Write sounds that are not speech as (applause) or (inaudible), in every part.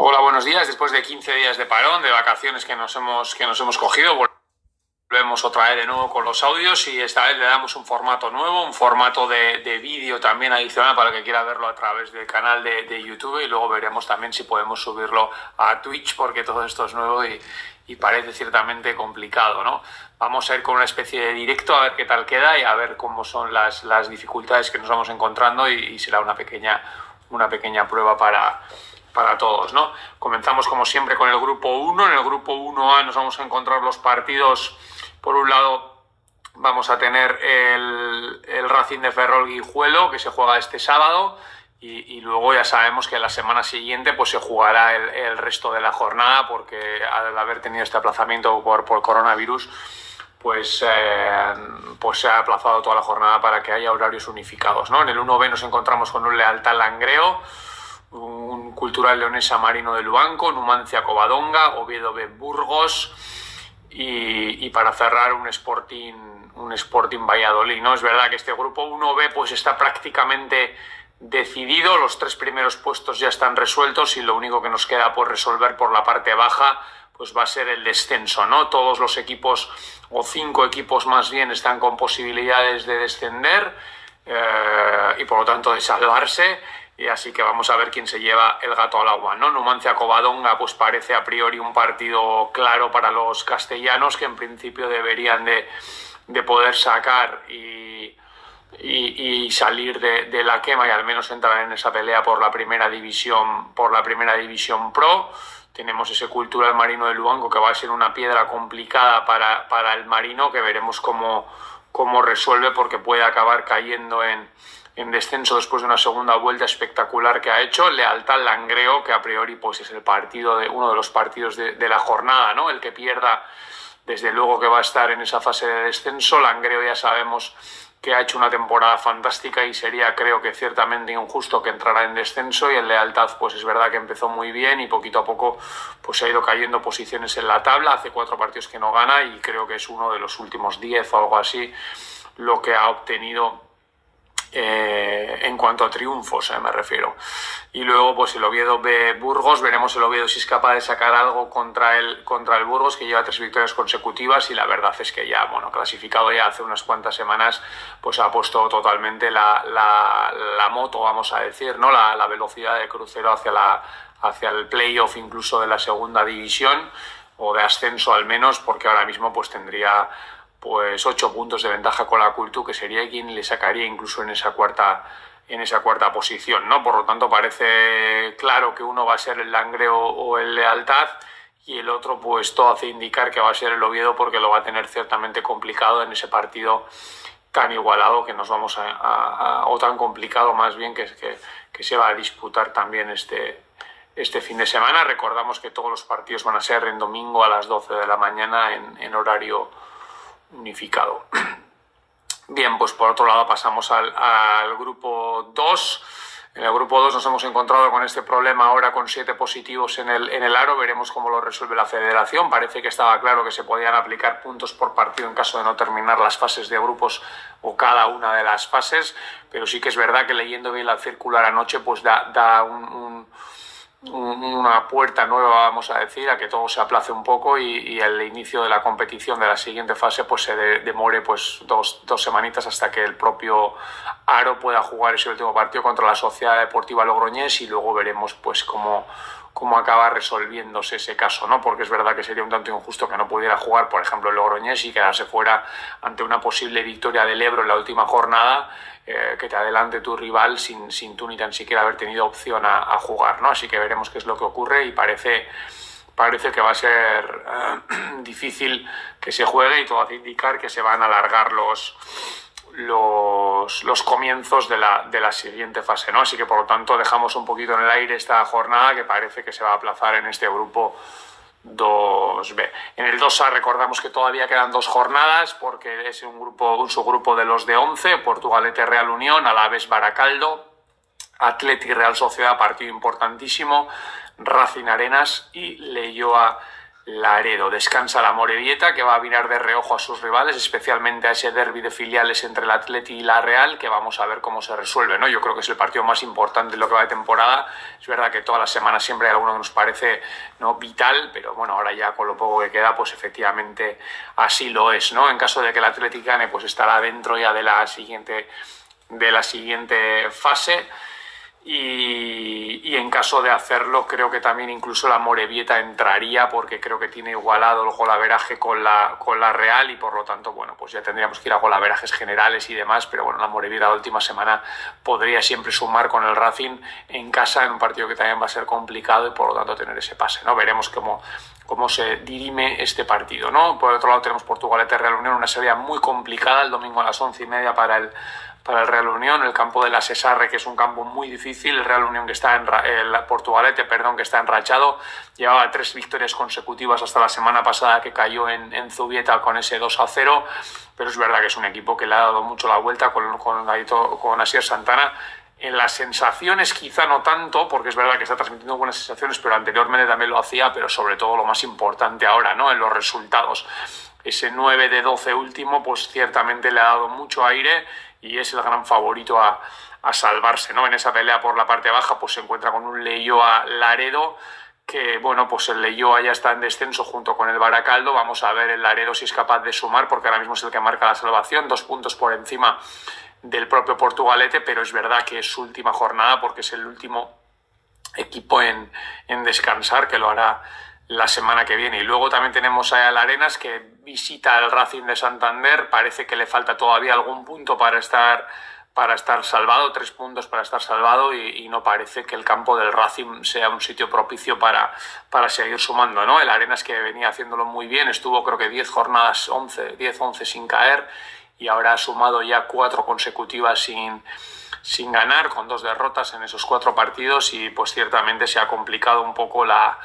Hola, buenos días. Después de 15 días de parón, de vacaciones que nos hemos, que nos hemos cogido, volvemos otra vez de nuevo con los audios y esta vez le damos un formato nuevo, un formato de, de vídeo también adicional para el que quiera verlo a través del canal de, de, YouTube y luego veremos también si podemos subirlo a Twitch porque todo esto es nuevo y, y parece ciertamente complicado, ¿no? Vamos a ir con una especie de directo a ver qué tal queda y a ver cómo son las, las dificultades que nos vamos encontrando y, será una pequeña, una pequeña prueba para para todos, ¿no? Comenzamos como siempre con el grupo 1. En el grupo 1A nos vamos a encontrar los partidos. Por un lado vamos a tener el, Racing de Ferrol Guijuelo que se juega este sábado y, luego ya sabemos que la semana siguiente pues se jugará el, resto de la jornada porque al haber tenido este aplazamiento por, por coronavirus pues, eh, pues se ha aplazado toda la jornada para que haya horarios unificados. En el 1B nos encontramos con un Lealtad Langreo Cultural Leonesa Marino de Lubanco, Numancia Covadonga, Oviedo Burgos y, y, para cerrar un Sporting, un Sporting Valladolid. ¿no? Es verdad que este grupo 1B pues está prácticamente decidido, los tres primeros puestos ya están resueltos y lo único que nos queda por resolver por la parte baja pues va a ser el descenso, ¿no? Todos los equipos o cinco equipos más bien están con posibilidades de descender eh, y por lo tanto de salvarse y así que vamos a ver quién se lleva el gato al agua, ¿no? Numancia Covadonga pues parece a priori un partido claro para los castellanos que en principio deberían de, de poder sacar y, y, salir de, de, la quema y al menos entrar en esa pelea por la primera división, por la primera división pro. Tenemos ese cultural marino de Luango que va a ser una piedra complicada para, para el marino que veremos cómo, cómo resuelve porque puede acabar cayendo en, en descenso después de una segunda vuelta espectacular que ha hecho. Lealtad Langreo, que a priori pues, es el partido de, uno de los partidos de, la jornada, ¿no? El que pierda, desde luego que va a estar en esa fase de descenso. Langreo ya sabemos que ha hecho una temporada fantástica y sería, creo que ciertamente injusto que entrara en descenso. Y en Lealtad, pues es verdad que empezó muy bien y poquito a poco pues ha ido cayendo posiciones en la tabla. Hace cuatro partidos que no gana y creo que es uno de los últimos diez o algo así lo que ha obtenido eh, en cuanto a triunfos, eh, me refiero. Y luego, pues el Oviedo B Burgos, veremos el Oviedo si es capaz de sacar algo contra el, contra el Burgos, que lleva tres victorias consecutivas y la verdad es que ya, bueno, clasificado ya hace unas cuantas semanas, pues ha puesto totalmente la, la, la moto, vamos a decir, ¿no? La, la velocidad de crucero hacia, la, hacia el playoff incluso de la segunda división o de ascenso al menos, porque ahora mismo pues tendría pues ocho puntos de ventaja con la Cultu, que sería quien le sacaría incluso en esa cuarta en esa cuarta posición, ¿no? Por lo tanto, parece claro que uno va a ser el Langreo o el Lealtad y el otro, pues todo hace indicar que va a ser el Oviedo porque lo va a tener ciertamente complicado en ese partido tan igualado que nos vamos a, o tan complicado más bien que, que, que se va a disputar también este, este fin de semana. Recordamos que todos los partidos van a ser en domingo a las 12 de la mañana en, en horario unificado. (clears throat) Bien, pues por otro lado pasamos al, grupo 2. En el grupo 2 nos hemos encontrado con este problema ahora con siete positivos en el, en el aro. Veremos cómo lo resuelve la federación. Parece que estaba claro que se podían aplicar puntos por partido en caso de no terminar las fases de grupos o cada una de las fases. Pero sí que es verdad que leyendo bien la circular anoche, pues da, da un una puerta nueva, vamos a decir, a que todo se aplace un poco y, y el inicio de la competición de la siguiente fase pues se de, demore pues dos, dos, semanitas hasta que el propio Aro pueda jugar ese último partido contra la Sociedad Deportiva Logroñés y luego veremos pues cómo, cómo acaba resolviéndose ese caso, ¿no? Porque es verdad que sería un tanto injusto que no pudiera jugar, por ejemplo, el Logroñés y quedarse fuera ante una posible victoria del Ebro en la última jornada, eh, que te adelante tu rival sin, sin tú ni tan siquiera haber tenido opción a, jugar, ¿no? Así que veremos qué es lo que ocurre y parece, parece que va a ser eh, (clears throat) difícil que se juegue y todo hace indicar que se van a alargar los los, los comienzos de la, de la, siguiente fase, ¿no? Así que por lo tanto dejamos un poquito en el aire esta jornada que parece que se va a aplazar en este grupo 2B. En el 2A recordamos que todavía quedan dos jornadas porque es un grupo, un subgrupo de los de 11, Portugalete Real Unión, Alaves Baracaldo, Atleti Real Sociedad, partido importantísimo, Racing Arenas y Leyoa Laredo. Descansa la Morevieta, que va a mirar de reojo a sus rivales, especialmente a ese derby de filiales entre el Atleti y la Real, que vamos a ver cómo se resuelve. ¿no? Yo creo que es el partido más importante de lo que va de temporada. Es verdad que todas las semanas siempre hay alguno que nos parece ¿no? vital, pero bueno, ahora ya con lo poco que queda, pues efectivamente así lo es. ¿no? En caso de que el Atleti gane, pues estará dentro ya de la siguiente, de la siguiente fase. Y, en caso de hacerlo, creo que también incluso la Morevieta entraría porque creo que tiene igualado el golaveraje con la, con la Real y por lo tanto, bueno, pues ya tendríamos que ir a golaverajes generales y demás, pero bueno, la Morevieta la última semana podría siempre sumar con el Racing en casa en un partido que también va a ser complicado y por lo tanto tener ese pase, ¿no? Veremos cómo, cómo se dirime este partido, ¿no? Por otro lado tenemos Portugalete Real Unión, una serie muy complicada el domingo a las once y media para el para el Real Unión, el campo de la Cesarre, que es un campo muy difícil, el Real Unión que está en el Portugalete, perdón, que está enrachado, llevaba tres victorias consecutivas hasta la semana pasada que cayó en, en Zubieta con ese 2 a 0, pero es verdad que es un equipo que le ha dado mucho la vuelta con, con, con Asier Santana, en las sensaciones quizá no tanto, porque es verdad que está transmitiendo buenas sensaciones, pero anteriormente también lo hacía, pero sobre todo lo más importante ahora, ¿no? En los resultados. Ese 9 de 12 último, pues ciertamente le ha dado mucho aire y es el gran favorito a, salvarse, ¿no? En esa pelea por la parte baja, pues se encuentra con un a Laredo, que bueno, pues el Leyoa ya está en descenso junto con el Baracaldo. Vamos a ver el Laredo si es capaz de sumar, porque ahora mismo es el que marca la salvación, dos puntos por encima del propio Portugalete, pero es verdad que es su última jornada porque es el último equipo en, en descansar, que lo hará la semana que viene. Y luego también tenemos a Arenas que visita el Racing de Santander. Parece que le falta todavía algún punto para estar, para estar salvado, tres puntos para estar salvado y, no parece que el campo del Racing sea un sitio propicio para, para seguir sumando. ¿no? El Arenas que venía haciéndolo muy bien, estuvo creo que 10 jornadas, 11, 10, 11 sin caer y ahora ha sumado ya cuatro consecutivas sin sin ganar, con dos derrotas en esos cuatro partidos y pues ciertamente se ha complicado un poco la,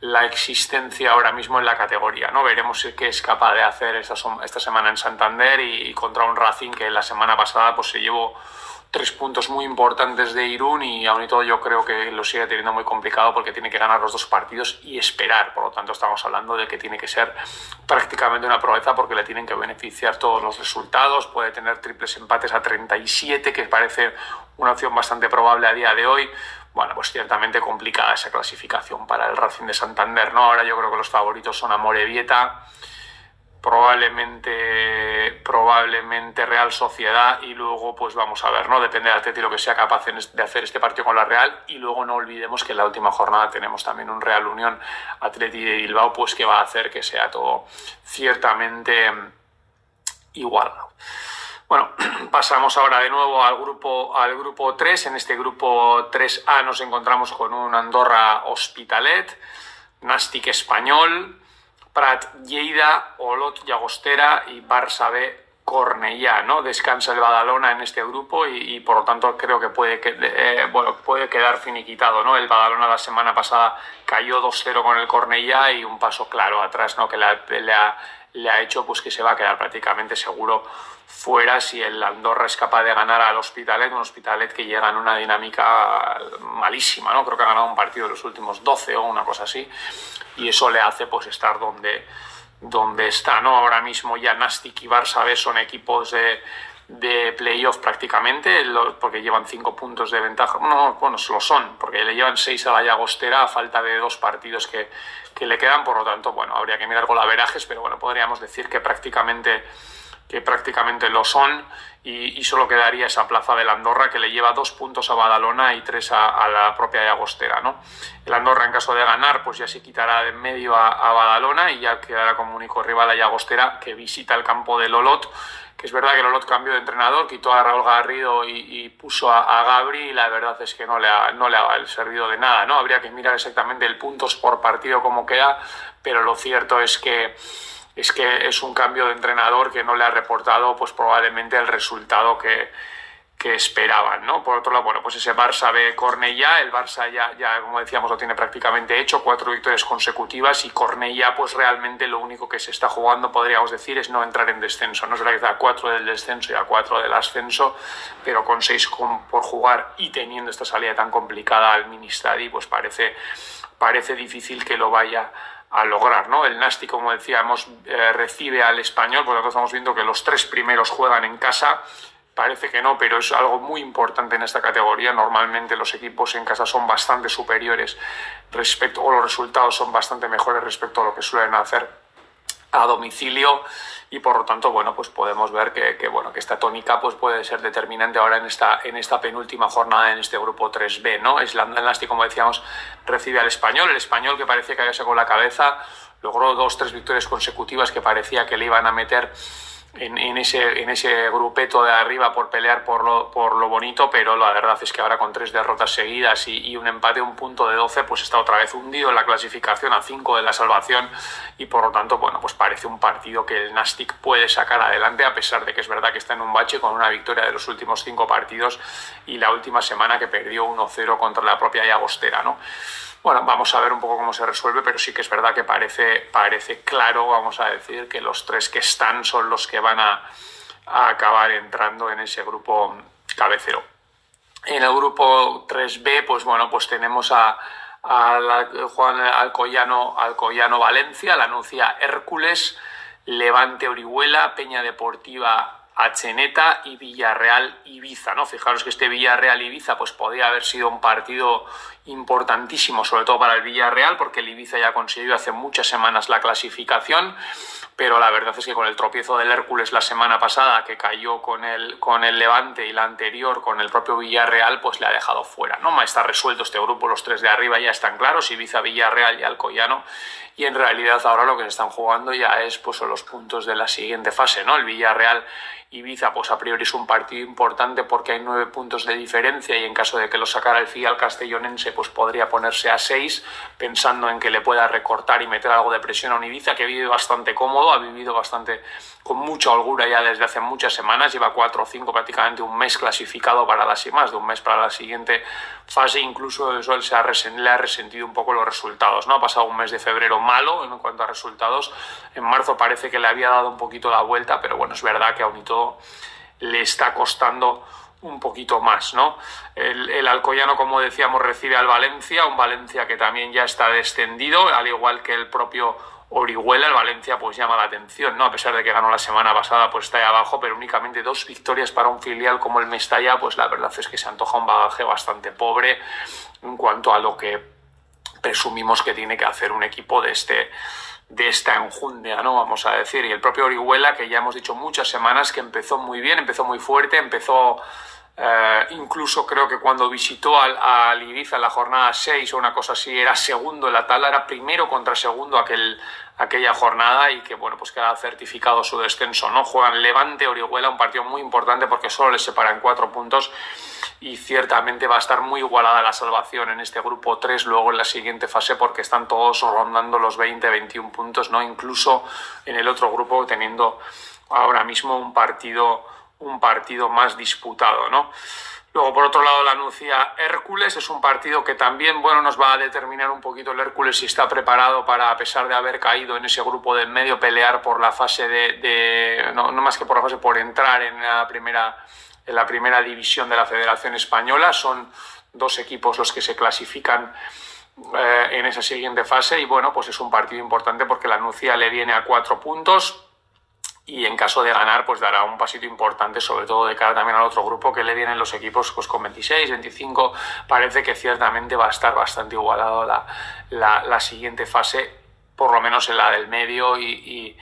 la existencia ahora mismo en la categoría. ¿no? Veremos qué es capaz de hacer esta, esta semana en Santander y, contra un Racing que la semana pasada pues, se llevó tres puntos muy importantes de Irún y aún y todo yo creo que lo sigue teniendo muy complicado porque tiene que ganar los dos partidos y esperar. Por lo tanto, estamos hablando de que tiene que ser prácticamente una proeza porque le tienen que beneficiar todos los resultados. Puede tener triples empates a 37, que parece una opción bastante probable a día de hoy bueno, pues ciertamente complicada esa clasificación para el Racing de Santander, ¿no? Ahora yo creo que los favoritos son Vieta, probablemente, probablemente Real Sociedad y luego pues vamos a ver, ¿no? Depende del Atleti lo que sea capaz de hacer este partido con la Real y luego no olvidemos que en la última jornada tenemos también un Real Unión Atleti de Bilbao pues que va a hacer que sea todo ciertamente igual. Bueno, (clears throat) pasamos ahora de nuevo al grupo, al grupo 3. En este grupo 3A nos encontramos con un Andorra Hospitalet, Nastic Español, Prat Lleida, Olot Llagostera y Barça B Cornellá, ¿no? Descansa el Badalona en este grupo y, por lo tanto creo que puede, eh, bueno, puede quedar finiquitado, ¿no? El Badalona la semana pasada cayó 2-0 con el Cornellá y un paso claro atrás, ¿no? Que le ha, le ha hecho pues que se va a quedar prácticamente seguro fuera si el Andorra es capaz de ganar al Hospitalet, un Hospitalet que llega en una dinámica malísima, ¿no? Creo que ha ganado un partido de los últimos 12 o una cosa así, y eso le hace pues estar donde, donde está, ¿no? Ahora mismo ya Nastic y Barça B son equipos de, de playoff prácticamente, porque llevan cinco puntos de ventaja. No, bueno, lo son, porque le llevan seis a la Llagostera a falta de dos partidos que, que le quedan, por lo tanto, bueno, habría que mirar con la verajes, pero bueno, podríamos decir que prácticamente que prácticamente lo son, y, solo quedaría esa plaza del Andorra que le lleva dos puntos a Badalona y tres a, la propia Llagostera. ¿no? El Andorra, en caso de ganar, pues ya se quitará de en medio a, Badalona y ya quedará como único rival a Llagostera que visita el campo del Olot que es verdad que Olot cambió de entrenador, quitó a Raúl Garrido y, puso a, Gabri y la verdad es que no le, ha, no le ha servido de nada, ¿no? Habría que mirar exactamente el puntos por partido como queda, pero lo cierto es que es que es un cambio de entrenador que no le ha reportado pues probablemente el resultado que, que esperaban, ¿no? Por otro lado, bueno, pues ese Barça ve Cornellá, el Barça ya, ya, como decíamos, lo tiene prácticamente hecho, cuatro victorias consecutivas y Cornellá, pues realmente lo único que se está jugando, podríamos decir, es no entrar en descenso. No verdad que a cuatro del descenso y a cuatro del ascenso, pero con seis por jugar y teniendo esta salida tan complicada al Ministadi, pues parece, parece difícil que lo vaya a lograr, ¿no? El Nasti, como decíamos, eh, recibe al español, por lo que estamos viendo que los tres primeros juegan en casa. Parece que no, pero es algo muy importante en esta categoría. Normalmente los equipos en casa son bastante superiores respecto, o los resultados son bastante mejores respecto a lo que suelen hacer a domicilio y por lo tanto, bueno, pues podemos ver que, bueno, que esta tónica pues puede ser determinante ahora en esta, en esta penúltima jornada en este grupo 3B, ¿no? Islandia Nasti, como decíamos, recibe al español, el español que parecía que había sacado la cabeza, logró dos, tres victorias consecutivas que parecía que le iban a meter en, ese, en ese grupeto de arriba por pelear por lo, por lo bonito, pero la verdad es que ahora con tres derrotas seguidas y, un empate, un punto de 12, pues está otra vez hundido en la clasificación a 5 de la salvación y por lo tanto, bueno, pues parece un partido que el Nastic puede sacar adelante a pesar de que es verdad que está en un bache con una victoria de los últimos cinco partidos y la última semana que perdió 1-0 contra la propia Llagostera, ¿no? Bueno, vamos a ver un poco cómo se resuelve, pero sí que es verdad que parece, parece claro, vamos a decir, que los tres que están son los que van a, acabar entrando en ese grupo cabecero. En el grupo 3B, pues bueno, pues tenemos a, Juan Alcoyano, Alcoyano Valencia, la anuncia Hércules, Levante Orihuela, Peña Deportiva Acheneta y Villarreal Ibiza, ¿no? Fijaros que este Villarreal Ibiza pues podría haber sido un partido importantísimo, sobre todo para el Villarreal, porque el Ibiza ya consiguió hace muchas semanas la clasificación, pero la verdad es que con el tropiezo del Hércules la semana pasada, que cayó con el, con el Levante y la anterior con el propio Villarreal, pues le ha dejado fuera, ¿no? Está resuelto este grupo, los tres de arriba ya están claros, Ibiza, Villarreal y Alcoyano, y en realidad ahora lo que se están jugando ya es pues los puntos de la siguiente fase, ¿no? El Villarreal Ibiza, pues a priori es un partido importante porque hay nueve puntos de diferencia y en caso de que lo sacara el FIA al castellonense, pues podría ponerse a seis, pensando en que le pueda recortar y meter algo de presión a un Ibiza que vive bastante cómodo, ha vivido bastante con mucha holgura ya desde hace muchas semanas, lleva cuatro o cinco, prácticamente un mes clasificado para las y más de un mes para la siguiente fase, incluso eso se ha le ha resentido un poco los resultados, ¿no? Ha pasado un mes de febrero malo en cuanto a resultados, en marzo parece que le había dado un poquito la vuelta, pero bueno, es verdad que aún y todo le está costando un poquito más, ¿no? El, Alcoyano, como decíamos, recibe al Valencia, un Valencia que también ya está descendido, al igual que el propio Orihuela, el Valencia pues llama la atención, ¿no? A pesar de que ganó la semana pasada, pues está ahí abajo, pero únicamente dos victorias para un filial como el Mestalla, pues la verdad es que se antoja un bagaje bastante pobre en cuanto a lo que presumimos que tiene que hacer un equipo de este de esta enjundia, ¿no? Vamos a decir. Y el propio Orihuela, que ya hemos dicho muchas semanas que empezó muy bien, empezó muy fuerte, empezó eh, incluso creo que cuando visitó al, al, Ibiza en la jornada 6 o una cosa así, era segundo en la tabla, era primero contra segundo aquel, aquella jornada y que, bueno, pues queda certificado su descenso, ¿no? Juegan Levante, Orihuela, un partido muy importante porque solo les separan cuatro puntos y ciertamente va a estar muy igualada la salvación en este grupo 3 luego en la siguiente fase porque están todos rondando los 20, 21 puntos, ¿no? Incluso en el otro grupo teniendo ahora mismo un partido un partido más disputado, ¿no? Luego, por otro lado, la anuncia Hércules. Es un partido que también, bueno, nos va a determinar un poquito el Hércules si está preparado para, a pesar de haber caído en ese grupo de medio, pelear por la fase de, no, más que por la fase, por entrar en la primera, en la primera división de la Federación Española. Son dos equipos los que se clasifican eh, en esa siguiente fase y, bueno, pues es un partido importante porque la anuncia le viene a cuatro puntos y en caso de ganar pues dará un pasito importante sobre todo de cara también al otro grupo que le vienen los equipos pues con 26, 25 parece que ciertamente va a estar bastante igualado la, la, siguiente fase por lo menos en la del medio y,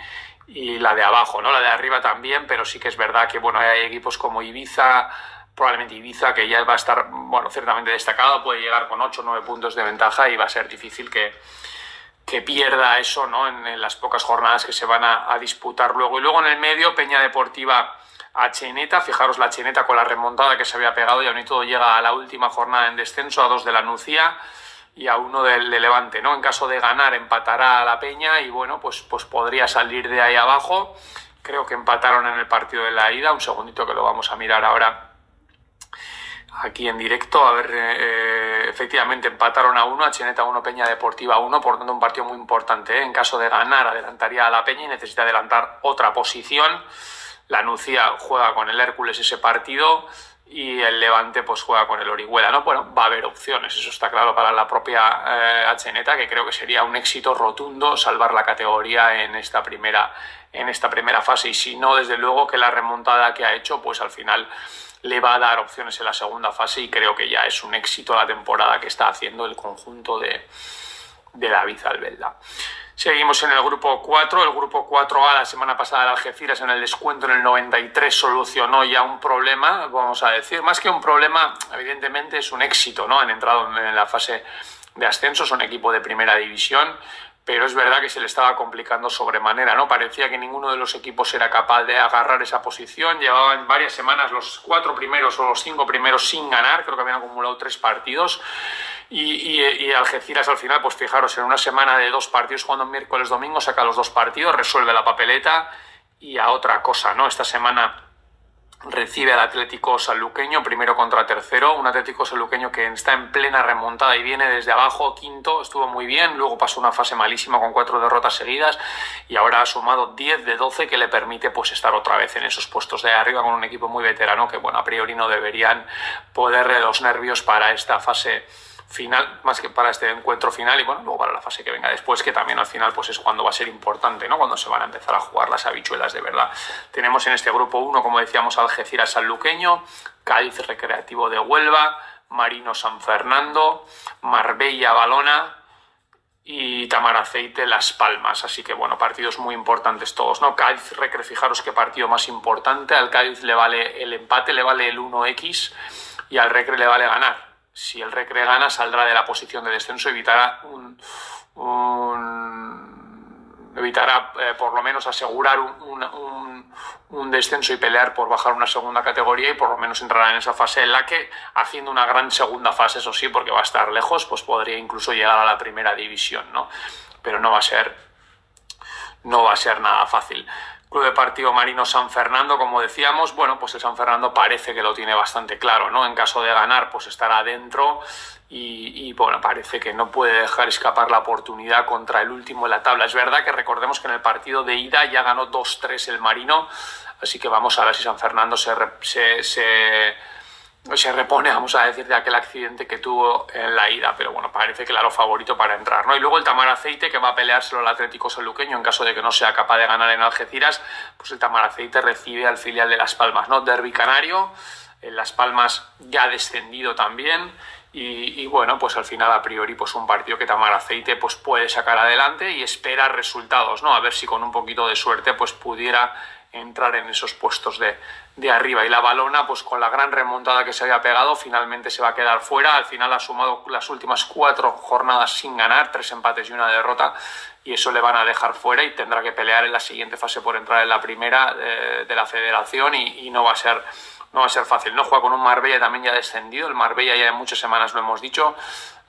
y, la de abajo, ¿no? La de arriba también, pero sí que es verdad que bueno, hay equipos como Ibiza, probablemente Ibiza, que ya va a estar, bueno, ciertamente destacado, puede llegar con 8 o 9 puntos de ventaja y va a ser difícil que, que pierda eso ¿no? en, las pocas jornadas que se van a, disputar luego. Y luego en el medio, Peña Deportiva a Cheneta, fijaros la Cheneta con la remontada que se había pegado y aún y todo llega a la última jornada en descenso, a dos de la Nucía y a uno del de Levante, ¿no? En caso de ganar empatará a la Peña y bueno, pues, pues podría salir de ahí abajo. Creo que empataron en el partido de la ida, un segundito que lo vamos a mirar ahora aquí en directo. A ver, eh, efectivamente empataron a uno, a Cheneta 1, Peña Deportiva 1, por tanto un partido muy importante. ¿eh? En caso de ganar, adelantaría a la Peña y necesita adelantar otra posición. La Nucía juega con el Hércules ese partido y el Levante pues juega con el Orihuela, ¿no? Bueno, va a haber opciones, eso está claro para la propia eh, que creo que sería un éxito rotundo salvar la categoría en esta primera en esta primera fase y si no, desde luego que la remontada que ha hecho, pues al final le va a dar opciones en la segunda fase y creo que ya es un éxito la temporada que está haciendo el conjunto de, de David Albelda. Seguimos en el grupo 4. El grupo 4A la semana pasada de Algeciras en el descuento en el 93 solucionó ya un problema, vamos a decir. Más que un problema, evidentemente es un éxito, ¿no? Han entrado en la fase de ascenso, son equipo de primera división, pero es verdad que se le estaba complicando sobremanera, ¿no? Parecía que ninguno de los equipos era capaz de agarrar esa posición. Llevaban varias semanas los cuatro primeros o los cinco primeros sin ganar, creo que habían acumulado tres partidos. Y, Algeciras al final, pues fijaros, en una semana de dos partidos, jugando miércoles, domingo, saca los dos partidos, resuelve la papeleta y a otra cosa, ¿no? Esta semana recibe al Atlético Sanluqueño, primero contra tercero, un Atlético Sanluqueño que está en plena remontada y viene desde abajo, quinto, estuvo muy bien, luego pasó una fase malísima con cuatro derrotas seguidas y ahora ha sumado 10 de 12 que le permite pues estar otra vez en esos puestos de arriba con un equipo muy veterano que bueno, a priori no deberían poderle los nervios para esta fase final, más que para este encuentro final y bueno, luego para la fase que venga después, que también al final pues es cuando va a ser importante, ¿no? Cuando se van a empezar a jugar las habichuelas de verdad. Tenemos en este grupo 1, como decíamos, Algeciras Sanluqueño, Cádiz Recreativo de Huelva, Marino San Fernando, Marbella Balona, y Tamaraceite Las Palmas. Así que bueno, partidos muy importantes todos, ¿no? Cádiz Recre, fijaros qué partido más importante. Al Cádiz le vale el empate, le vale el 1X y al Recre le vale ganar si el Recre gana, saldrá de la posición de descenso, evitará un, evitará eh, por lo menos asegurar un, un, descenso y pelear por bajar una segunda categoría y por lo menos entrará en esa fase en la que, haciendo una gran segunda fase, eso sí, porque va a estar lejos, pues podría incluso llegar a la primera división, ¿no? Pero no va a ser, no va a ser nada fácil. Club de Partido Marino San Fernando, como decíamos, bueno, pues el San Fernando parece que lo tiene bastante claro, ¿no? En caso de ganar, pues estará adentro y, bueno, parece que no puede dejar escapar la oportunidad contra el último en la tabla. Es verdad que recordemos que en el partido de ida ya ganó 2-3 el Marino, así que vamos a ver si San Fernando se, se se repone, vamos a decir, de aquel accidente que tuvo en la ida, pero bueno, parece claro favorito para entrar, ¿no? Y luego el Tamar Aceite, que va a peleárselo al Atlético Sanluqueño en caso de que no sea capaz de ganar en Algeciras, pues el Tamar Aceite recibe al filial de Las Palmas, ¿no? Derby Canario, en Las Palmas ya descendido también, y, bueno, pues al final a priori pues un partido que Tamar Aceite pues puede sacar adelante y espera resultados, ¿no? A ver si con un poquito de suerte pues pudiera entrar en esos puestos de, de, arriba. Y la balona, pues con la gran remontada que se había pegado, finalmente se va a quedar fuera. Al final ha sumado las últimas cuatro jornadas sin ganar, tres empates y una derrota, y eso le van a dejar fuera y tendrá que pelear en la siguiente fase por entrar en la primera eh, de, la federación y, no va a ser no va a ser fácil. No juega con un Marbella también ya descendido. El Marbella ya en muchas semanas lo hemos dicho.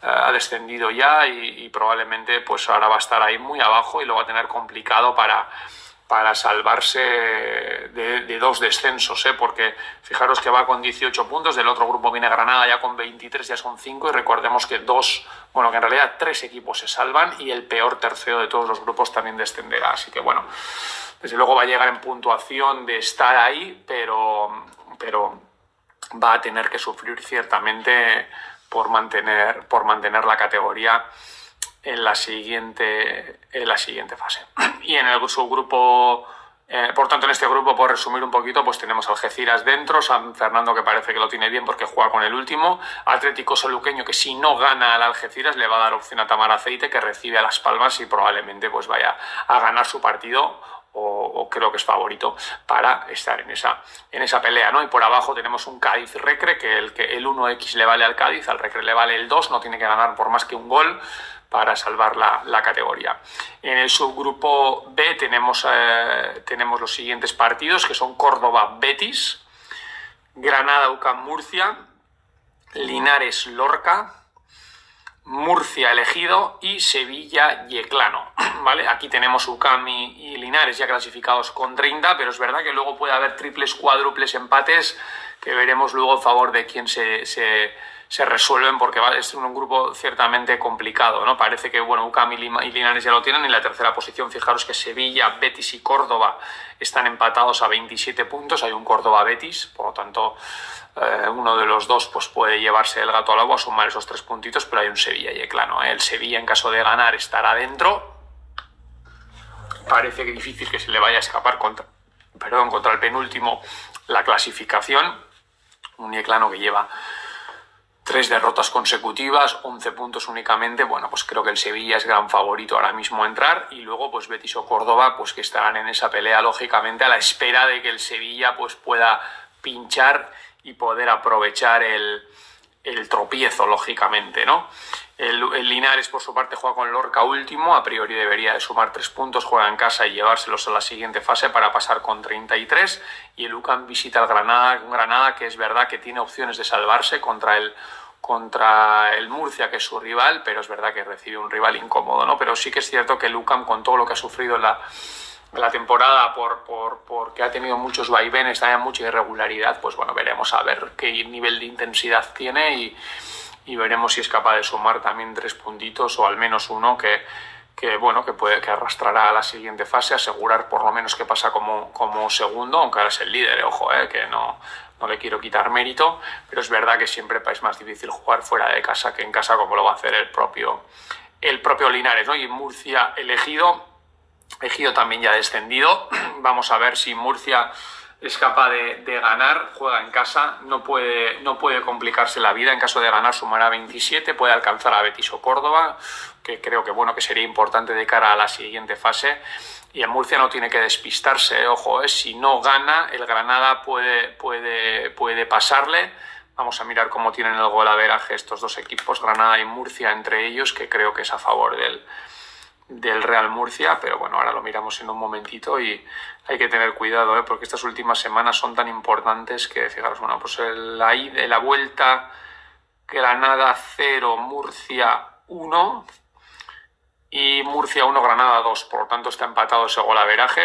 Eh, ha descendido ya y, y, probablemente pues ahora va a estar ahí muy abajo y lo va a tener complicado para, para salvarse de, dos descensos, ¿eh? porque fijaros que va con 18 puntos, del otro grupo viene Granada ya con 23, ya son 5 y recordemos que dos, bueno, que en realidad tres equipos se salvan y el peor tercero de todos los grupos también descenderá, así que bueno, desde luego va a llegar en puntuación de estar ahí, pero, pero va a tener que sufrir ciertamente por mantener, por mantener la categoría en la siguiente, en la siguiente fase. Y en el subgrupo, eh, por tanto, en este grupo, por resumir un poquito, pues tenemos Algeciras dentro, San Fernando que parece que lo tiene bien porque juega con el último, Atlético Saluqueño que si no gana al Algeciras le va a dar opción a Tamar Aceite que recibe a Las Palmas y probablemente pues vaya a ganar su partido o, creo que es favorito para estar en esa, en esa pelea, ¿no? Y por abajo tenemos un Cádiz Recre, que el, que el 1X le vale al Cádiz, al Recre le vale el 2, no tiene que ganar por más que un gol para salvar la, categoría. En el subgrupo B tenemos, eh, tenemos los siguientes partidos, que son Córdoba-Betis, Granada-UCAM-Murcia, Linares-Lorca, Murcia elegido y Sevilla Yeclano. (clears throat) ¿vale? Aquí tenemos UCAM y, Linares ya clasificados con 30, pero es verdad que luego puede haber triples, cuádruples empates que veremos luego a favor de quién se resuelven porque va, es un grupo ciertamente complicado, ¿no? Parece que, bueno, UCAM y Linares ya lo tienen. En la tercera posición, fijaros que Sevilla, Betis y Córdoba están empatados a 27 puntos. Hay un Córdoba-Betis, por lo tanto, eh, uno de los dos pues, puede llevarse el gato al agua, sumar esos tres puntitos, pero hay un Sevilla y claro, ¿eh? El Sevilla, en caso de ganar, estará dentro. Parece que difícil que se le vaya a escapar contra, perdón, contra el penúltimo la clasificación. Un Yeclano que lleva tres derrotas consecutivas, 11 puntos únicamente, bueno, pues creo que el Sevilla es gran favorito ahora mismo a entrar y luego pues Betis o Córdoba pues que estarán en esa pelea lógicamente a la espera de que el Sevilla pues pueda pinchar y poder aprovechar el, el tropiezo lógicamente, ¿no? El, Linares, por su parte, juega con Lorca último. A priori debería de sumar tres puntos, juega en casa y llevárselos a la siguiente fase para pasar con 33. Y el UCAM visita al Granada, Granada que es verdad que tiene opciones de salvarse contra el, contra el Murcia, que es su rival, pero es verdad que recibe un rival incómodo, ¿no? Pero sí que es cierto que el UCAM, con todo lo que ha sufrido en la, la temporada por, por, porque ha tenido muchos vaivenes, también mucha irregularidad, pues bueno, veremos a ver qué nivel de intensidad tiene y y veremos si es capaz de sumar también tres puntitos o al menos uno que, que bueno, que puede que arrastrará a la siguiente fase, asegurar por lo menos que pasa como, como segundo, aunque ahora es el líder, eh, ojo, eh, que no, no le quiero quitar mérito, pero es verdad que siempre es más difícil jugar fuera de casa que en casa, como lo va a hacer el propio, el propio Linares, ¿no? Y Murcia elegido, elegido también ya descendido. (clears throat) Vamos a ver si Murcia es capaz de, ganar, juega en casa, no puede, no puede complicarse la vida. En caso de ganar, sumará 27, puede alcanzar a Betis o Córdoba, que creo que bueno que sería importante de cara a la siguiente fase. Y en Murcia no tiene que despistarse, ¿eh? ojo, ¿eh? si no gana, el Granada puede, puede, puede pasarle. Vamos a mirar cómo tienen el gol a veraje estos dos equipos, Granada y Murcia entre ellos, que creo que es a favor del, del Real Murcia, pero bueno, ahora lo miramos en un momentito y hay que tener cuidado, ¿eh? porque estas últimas semanas son tan importantes que, fijaros, bueno, pues la, la vuelta Granada 0, Murcia 1 y Murcia 1, Granada 2, por lo tanto está empatado ese golaveraje.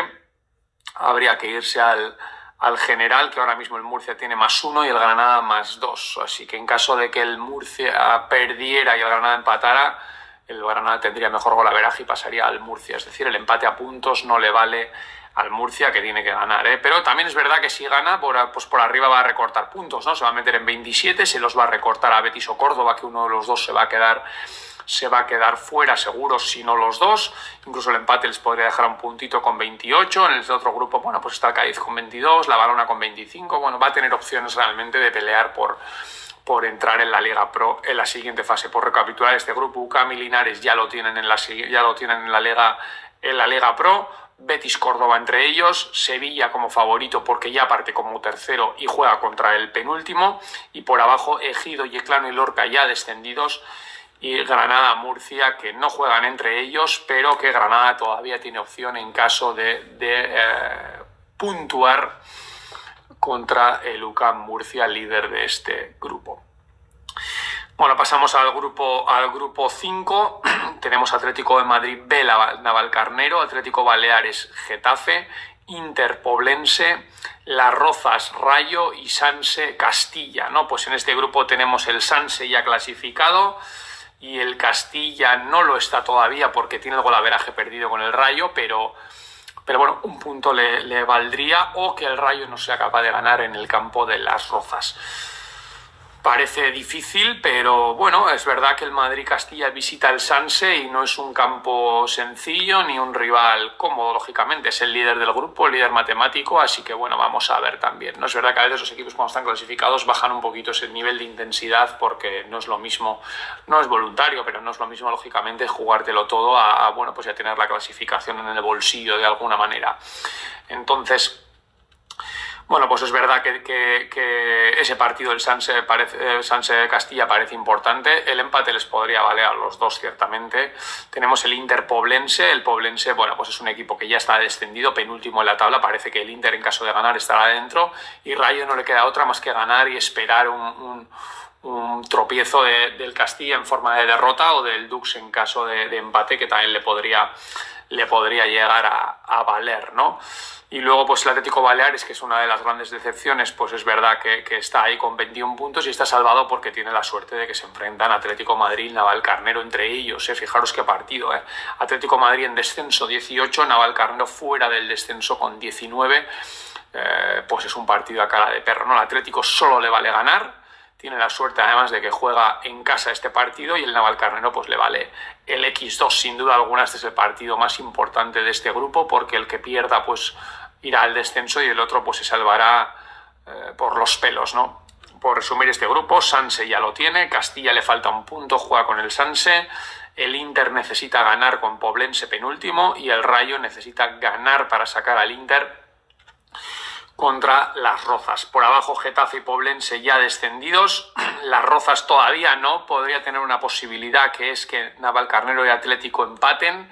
Habría que irse al, al general, que ahora mismo el Murcia tiene más 1 y el Granada más 2, así que en caso de que el Murcia perdiera y el Granada empatara, el Granada tendría mejor golaveraje y pasaría al Murcia. Es decir, el empate a puntos no le vale al Murcia que tiene que ganar. ¿eh? Pero también es verdad que si gana, por, pues por arriba va a recortar puntos, ¿no? Se va a meter en 27, se los va a recortar a Betis o Córdoba, que uno de los dos se va a quedar se va a quedar fuera seguro si no los dos. Incluso el empate les podría dejar un puntito con 28. En el otro grupo, bueno, pues está Cádiz con 22, la Balona con 25. Bueno, va a tener opciones realmente de pelear por, por entrar en la Liga Pro en la siguiente fase. Por recapitular este grupo, UCAM Linares ya lo tienen en la, ya lo tienen en la Liga, en la Liga Pro. Betis Córdoba entre ellos, Sevilla como favorito porque ya parte como tercero y juega contra el penúltimo, y por abajo Ejido, Yeclano y Lorca ya descendidos, y Granada, Murcia que no juegan entre ellos, pero que Granada todavía tiene opción en caso de, eh, puntuar contra el UCAM Murcia, líder de este grupo. Bueno, pasamos al grupo al grupo 5. (clears throat) Tenemos Atlético de Madrid B, Navalcarnero, Atlético Baleares Getafe, Interpoblense, Las Rozas Rayo y Sanse Castilla, ¿no? Pues en este grupo tenemos el Sanse ya clasificado y el Castilla no lo está todavía porque tiene el golaveraje perdido con el Rayo, pero pero bueno, un punto le, valdría o que el Rayo no sea capaz de ganar en el campo de las Rozas. Parece difícil, pero bueno, es verdad que el Madrid-Castilla visita el Sanse y no es un campo sencillo ni un rival cómodo, lógicamente. Es el líder del grupo, el líder matemático, así que bueno, vamos a ver también. No es verdad que a veces los equipos cuando están clasificados bajan un poquito ese nivel de intensidad porque no es lo mismo, no es voluntario, pero no es lo mismo, lógicamente, jugártelo todo a, a bueno, pues ya tener la clasificación en el bolsillo de alguna manera. Entonces, bueno, pues es verdad que, ese partido del Sanse, parece, Sanse Castilla parece importante. El empate les podría valer a los dos, ciertamente. Tenemos el Inter Poblense. El Poblense, bueno, pues es un equipo que ya está descendido, penúltimo en la tabla. Parece que el Inter, en caso de ganar, estará dentro. Y Rayo no le queda otra más que ganar y esperar un, tropiezo del Castilla en forma de derrota o del Dux en caso de, empate, que también le podría, le podría llegar a valer, ¿no? Y luego, pues el Atlético Baleares, que es una de las grandes decepciones, pues es verdad que, está ahí con 21 puntos y está salvado porque tiene la suerte de que se enfrentan Atlético Madrid, Naval Carnero entre ellos. ¿eh? Fijaros qué partido. ¿eh? Atlético Madrid en descenso 18, Naval Carnero fuera del descenso con 19. Eh, pues es un partido a cara de perro. ¿no? El Atlético solo le vale ganar tiene la suerte además de que juega en casa este partido y el Navalcarnero pues le vale el X2 sin duda alguna este es el partido más importante de este grupo porque el que pierda pues irá al descenso y el otro pues se salvará eh, por los pelos no por resumir este grupo Sanse ya lo tiene Castilla le falta un punto juega con el Sanse el Inter necesita ganar con Poblense penúltimo y el Rayo necesita ganar para sacar al Inter contra las Rozas. Por abajo Getafe y Poblense ya descendidos, (clears throat) las Rozas todavía no, podría tener una posibilidad que es que Navalcarnero y Atlético empaten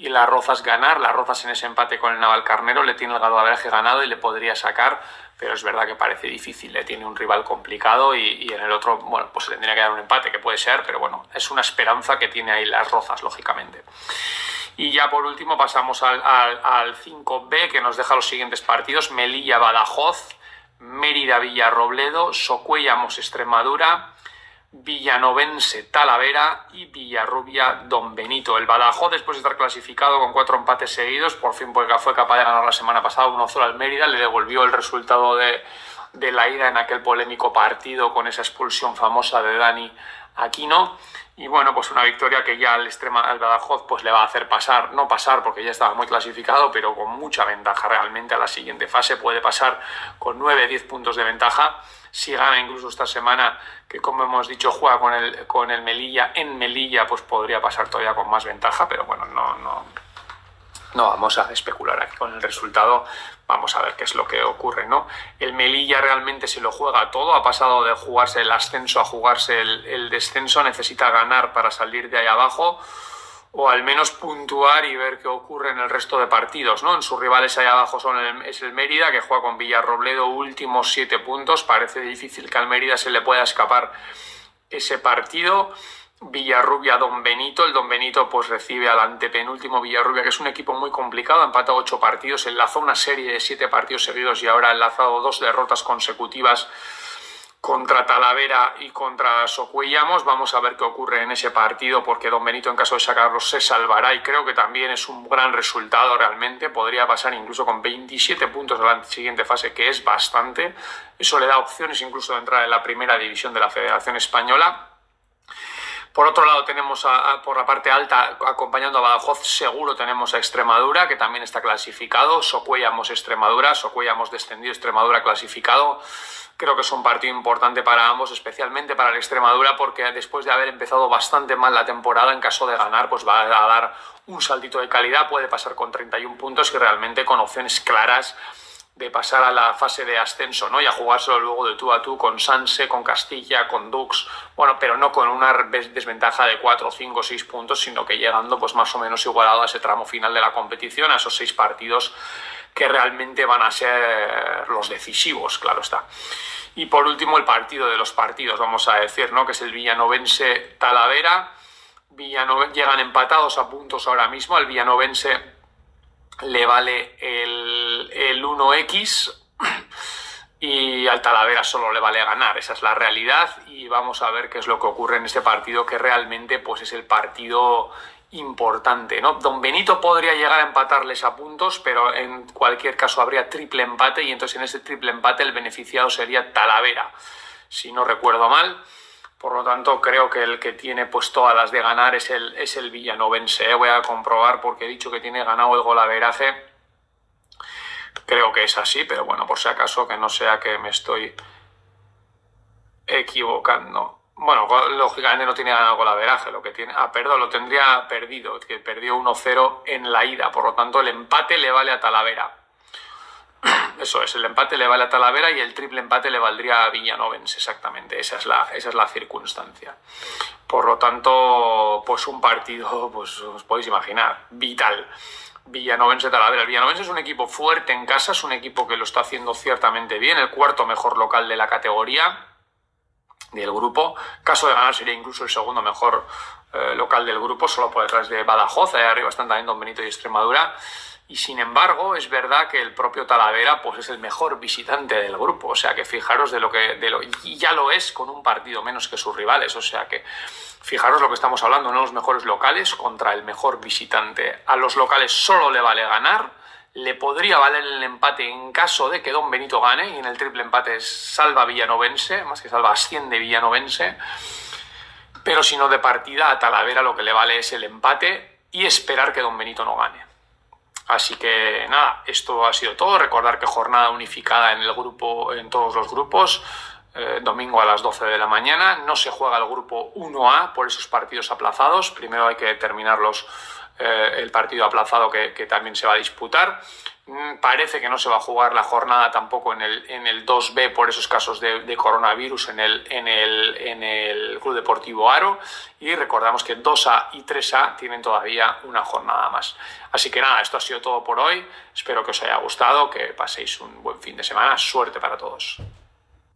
y las Rozas ganar, las Rozas en ese empate con el Navalcarnero le tiene el Gadoveraje ganado y le podría sacar, pero es verdad que parece difícil, le tiene un rival complicado y, y, en el otro, bueno, pues le tendría que dar un empate, que puede ser, pero bueno, es una esperanza que tiene ahí las Rozas, lógicamente. Y ya por último pasamos al, al, al 5B que nos deja los siguientes partidos. Melilla-Badajoz, Mérida-Villarrobledo, Socuellamos-Extremadura, Villanovense Talavera y Villarrubia Don Benito. El Badajoz, después de estar clasificado con cuatro empates seguidos, por fin fue capaz de ganar la semana pasada 1-0 al Mérida, le devolvió el resultado de, de la ida en aquel polémico partido con esa expulsión famosa de Dani Aquino. Y bueno, pues una victoria que ya al extrema al Badajoz pues le va a hacer pasar, no pasar porque ya estaba muy clasificado, pero con mucha ventaja realmente a la siguiente fase. Puede pasar con 9-10 puntos de ventaja. Si gana incluso esta semana, que como hemos dicho, juega con el, con el Melilla en Melilla, pues podría pasar todavía con más ventaja, pero bueno, no, no, no vamos a especular aquí con el resultado, vamos a ver qué es lo que ocurre, ¿no? El Melilla realmente se lo juega todo, ha pasado de jugarse el ascenso a jugarse el, el descenso, necesita ganar para salir de ahí abajo o al menos puntuar y ver qué ocurre en el resto de partidos, ¿no? En sus rivales ahí abajo son el, es el Mérida, que juega con Villarrobledo últimos siete puntos, parece difícil que al Mérida se le pueda escapar ese partido. Villarrubia Don Benito. El Don Benito pues recibe al antepenúltimo Villarrubia, que es un equipo muy complicado, ha empatado ocho partidos, enlazó una serie de siete partidos seguidos y ahora ha enlazado dos derrotas consecutivas contra Talavera y contra Socuellamos. Vamos a ver qué ocurre en ese partido, porque Don Benito, en caso de sacarlo, se salvará y creo que también es un gran resultado realmente. Podría pasar incluso con 27 puntos a la siguiente fase, que es bastante. Eso le da opciones incluso de entrar en la primera división de la Federación Española. Por otro lado, tenemos a, a, por la parte alta, acompañando a Badajoz, seguro tenemos a Extremadura, que también está clasificado. Socuellamos Extremadura, Socuellamos descendido, Extremadura clasificado. Creo que es un partido importante para ambos, especialmente para el Extremadura, porque después de haber empezado bastante mal la temporada, en caso de ganar, pues va a dar un saltito de calidad. Puede pasar con 31 puntos y realmente con opciones claras de pasar a la fase de ascenso, ¿no? Y a jugárselo luego de tú a tú con Sanse, con Castilla, con Dux, bueno, pero no con una desventaja de 4, 5, 6 puntos, sino que llegando pues más o menos igualado a ese tramo final de la competición, a esos seis partidos que realmente van a ser los decisivos, claro está. Y por último, el partido de los partidos, vamos a decir, ¿no? Que es el Villanovense Talavera. Llegan empatados a puntos ahora mismo. Al Villanovense le vale el, el 1X (clears throat) y al Talavera solo le vale ganar. Esa es la realidad y vamos a ver qué es lo que ocurre en este partido que realmente pues es el partido importante, ¿no? Don Benito podría llegar a empatarles a puntos, pero en cualquier caso habría triple empate y entonces en ese triple empate el beneficiado sería Talavera, si no recuerdo mal. Por lo tanto, creo que el que tiene pues todas las de ganar es el, es el villanovense. ¿eh? Voy a comprobar porque he dicho que tiene ganado el golaveraje. Creo que es así, pero bueno, por si acaso que no sea que me estoy equivocando. Bueno, lógicamente no tiene ganado golaveraje, lo que tiene... Ah, perdón, lo tendría perdido, que perdió 1-0 en la ida. Por lo tanto, el empate le vale a Talavera. (clears throat) Eso es, el empate le vale a Talavera y el triple empate le valdría a Villanovens, exactamente, esa es la, esa es la circunstancia. Por lo tanto, pues un partido, (laughs) pues os podéis imaginar, vital. Villanovense Talavera. El Villanovense es un equipo fuerte en casa, es un equipo que lo está haciendo ciertamente bien, el cuarto mejor local de la categoría. Del grupo. Caso de ganar sería incluso el segundo mejor eh, local del grupo, solo por detrás de Badajoz, ahí arriba están también Don Benito y Extremadura. Y sin embargo, es verdad que el propio Talavera pues, es el mejor visitante del grupo. O sea que fijaros de lo que. De lo, y ya lo es con un partido menos que sus rivales. O sea que fijaros lo que estamos hablando, de los mejores locales contra el mejor visitante. A los locales solo le vale ganar. Le podría valer el empate en caso de que Don Benito gane. Y en el triple empate salva Villanovense, más que salva asciende Villanovense. Pero si no de partida, a Talavera lo que le vale es el empate y esperar que Don Benito no gane. Así que nada, esto ha sido todo. Recordar que jornada unificada en el grupo, en todos los grupos. Eh, domingo a las 12 de la mañana. No se juega el grupo 1A por esos partidos aplazados. Primero hay que terminarlos eh, el partido aplazado que, también se va a disputar. Mm, parece que no se va a jugar la jornada tampoco en el, en el 2B por esos casos de, coronavirus en el, en, el, en el Club Deportivo Aro. Y recordamos que 2A y 3A tienen todavía una jornada más. Así que nada, esto ha sido todo por hoy. Espero que os haya gustado, que paséis un buen fin de semana. Suerte para todos.